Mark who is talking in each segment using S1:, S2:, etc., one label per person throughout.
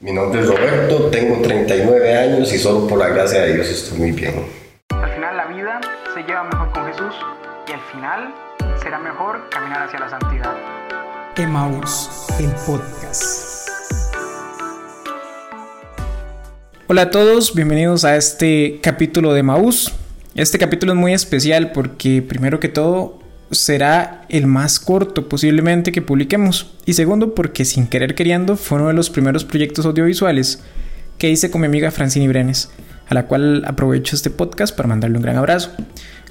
S1: Mi nombre es Roberto, tengo 39 años y solo por la gracia de Dios estoy muy bien.
S2: Al final la vida se lleva mejor con Jesús y al final será mejor caminar hacia la santidad.
S3: Emmaus, el podcast. Hola a todos, bienvenidos a este capítulo de Maús. Este capítulo es muy especial porque primero que todo será el más corto posiblemente que publiquemos. Y segundo, porque sin querer queriendo fue uno de los primeros proyectos audiovisuales que hice con mi amiga Francini Brenes, a la cual aprovecho este podcast para mandarle un gran abrazo.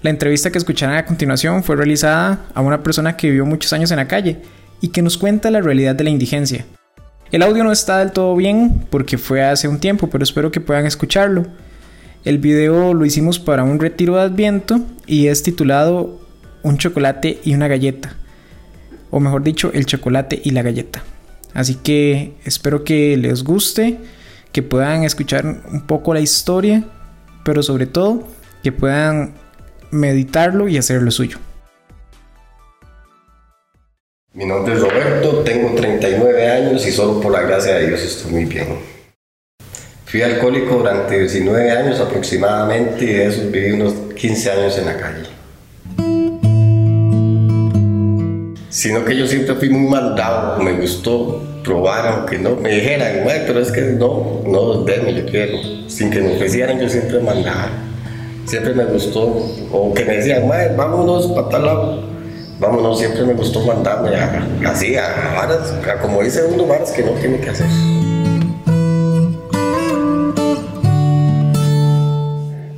S3: La entrevista que escucharán a continuación fue realizada a una persona que vivió muchos años en la calle y que nos cuenta la realidad de la indigencia. El audio no está del todo bien porque fue hace un tiempo, pero espero que puedan escucharlo. El video lo hicimos para un retiro de Adviento y es titulado un chocolate y una galleta. O mejor dicho, el chocolate y la galleta. Así que espero que les guste, que puedan escuchar un poco la historia, pero sobre todo que puedan meditarlo y hacer lo suyo.
S1: Mi nombre es Roberto, tengo 39 años y solo por la gracia de Dios estoy muy bien. Fui alcohólico durante 19 años aproximadamente y de esos viví unos 15 años en la calle. Sino que yo siempre fui muy mandado, me gustó probar, aunque no me dijeran, pero es que no, no, denme, yo quiero, sin que me ofrecieran, yo siempre mandaba, siempre me gustó, o que me decían, vámonos para tal lado, vámonos, siempre me gustó mandarme así, a varas, como dice uno, varas que no tiene que hacer.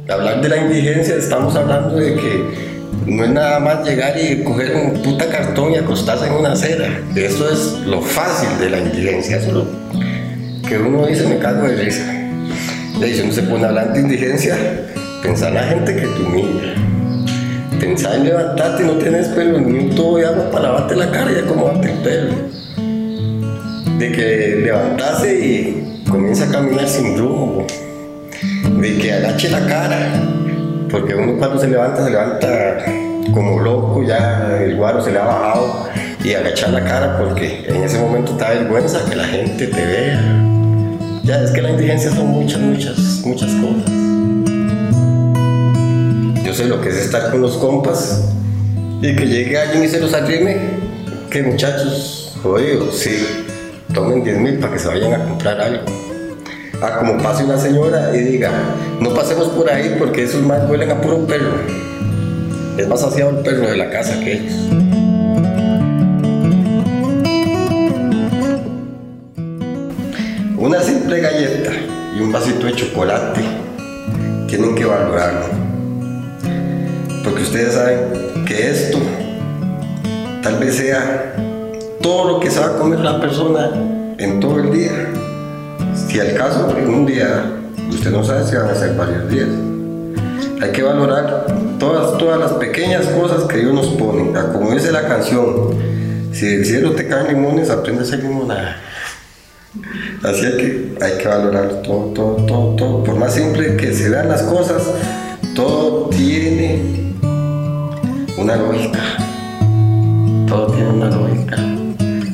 S1: Hablar de la indigencia, estamos hablando de que no es nada más llegar y coger un puta cartón y acostarse en una acera. Eso es lo fácil de la indigencia. Eso es lo que uno dice, me cago de risa. De hecho, uno se pone a hablar de indigencia, pensar en la gente que te humilla. Pensar en levantarte y no tienes pelo, ni un tubo de para lavarte la cara y acomodarte el pelo. De que levantase y comienza a caminar sin rumbo. De que agache la cara porque uno cuando se levanta, se levanta como loco, ya el guaro se le ha bajado y agachar la cara porque en ese momento te da vergüenza que la gente te vea. Ya es que la indigencia son muchas, muchas, muchas cosas. Yo sé lo que es estar con los compas y que llegue alguien y se los arrime. Que muchachos, jodidos, sí, tomen 10 mil para que se vayan a comprar algo a como pase una señora y diga, no pasemos por ahí porque esos más huelen a puro perro. Es más saciado el perro de la casa que ellos. Una simple galleta y un vasito de chocolate tienen que valorarlo. Porque ustedes saben que esto tal vez sea todo lo que se va a comer la persona en todo el día si al caso un día, usted no sabe si van a ser varios días. Hay que valorar todas, todas las pequeñas cosas que Dios nos pone. Como dice la canción, si del cielo te caen limones, aprende a ser limonada. Así que hay que valorar todo, todo, todo, todo. Por más simple que se vean las cosas, todo tiene una lógica. Todo tiene una lógica.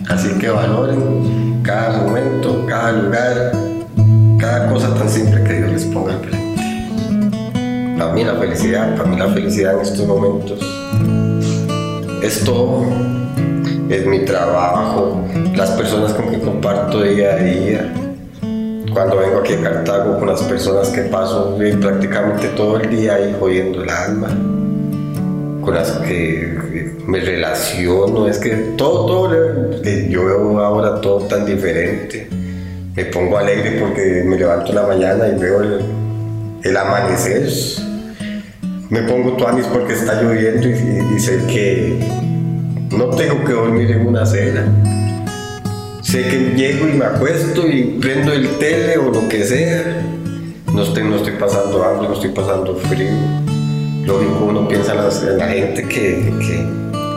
S1: Así que valoren cada momento, cada lugar, cada cosa tan simple que Dios les ponga al frente. Para mí la felicidad, para mí la felicidad en estos momentos es todo. Es mi trabajo, las personas con que comparto día a día. Cuando vengo aquí a Cartago con las personas que paso prácticamente todo el día ahí jodiendo el alma con las que me relaciono, es que todo, todo, yo veo ahora todo tan diferente. Me pongo alegre porque me levanto en la mañana y veo el, amanecer. Me pongo tuanis porque está lloviendo y, sé que no tengo que dormir en una cena. Sé que llego y me acuesto y prendo el tele o lo que sea. No estoy, no estoy pasando hambre, no estoy pasando frío lógico uno piensa en, la gente que,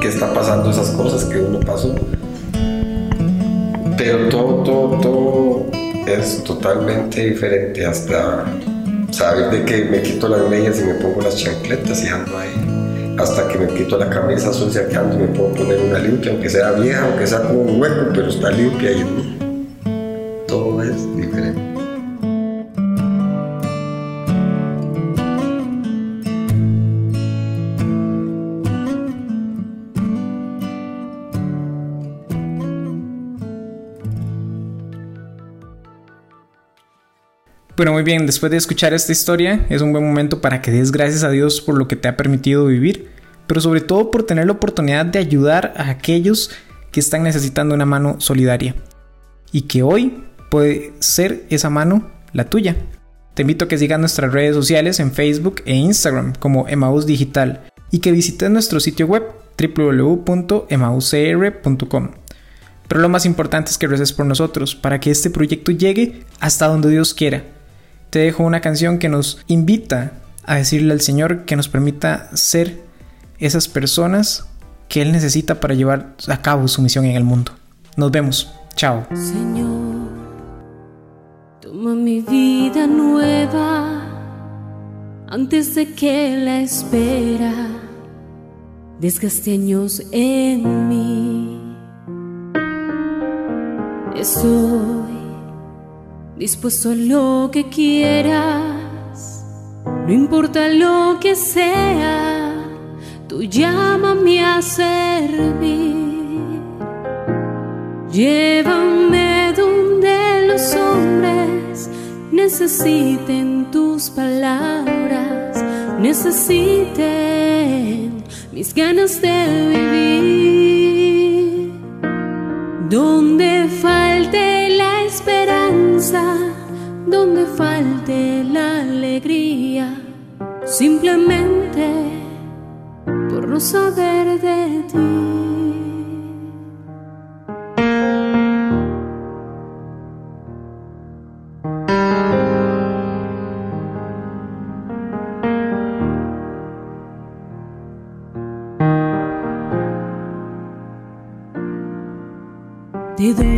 S1: que, está pasando esas cosas que uno pasó. Pero todo, todo, todo es totalmente diferente hasta saber de que me quito las medias y me pongo las chancletas y ando ahí. Hasta que me quito la camisa sucia que ando y me puedo poner una limpia, aunque sea vieja, aunque sea como un hueco, pero está limpia y todo es diferente.
S3: Bueno, muy bien, después de escuchar esta historia, es un buen momento para que des gracias a Dios por lo que te ha permitido vivir, pero sobre todo por tener la oportunidad de ayudar a aquellos que están necesitando una mano solidaria. Y que hoy puede ser esa mano la tuya. Te invito a que sigas nuestras redes sociales en Facebook e Instagram como Emaus Digital y que visites nuestro sitio web www.emauscr.com. Pero lo más importante es que reces por nosotros para que este proyecto llegue hasta donde Dios quiera te dejo una canción que nos invita a decirle al Señor que nos permita ser esas personas que Él necesita para llevar a cabo su misión en el mundo. Nos vemos. Chao.
S4: Señor, toma mi vida nueva antes de que la espera desgaste años en mí. Dispuesto a lo que quieras, no importa lo que sea, tú llámame a servir. Llévame donde los hombres necesiten tus palabras, necesiten mis ganas de vivir. Donde falte la esperanza, donde falte la alegría, simplemente por no saber de ti. Te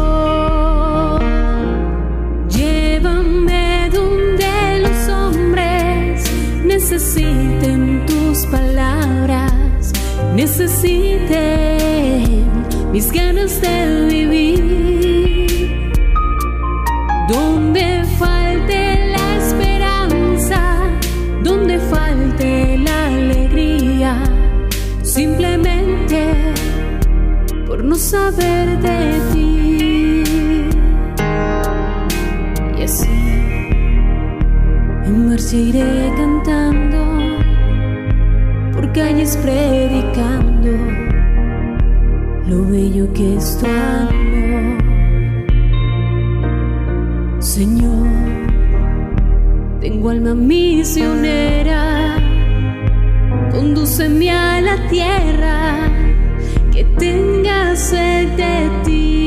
S4: Necesiten mis ganas de vivir. Donde falte la esperanza, donde falte la alegría, simplemente por no saber de ti. Y así en marcha iré cantando, calles predicando lo bello que es tu amor. Señor, tengo alma misionera, condúceme a la tierra que tenga sed de ti.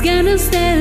S4: Gonna stay.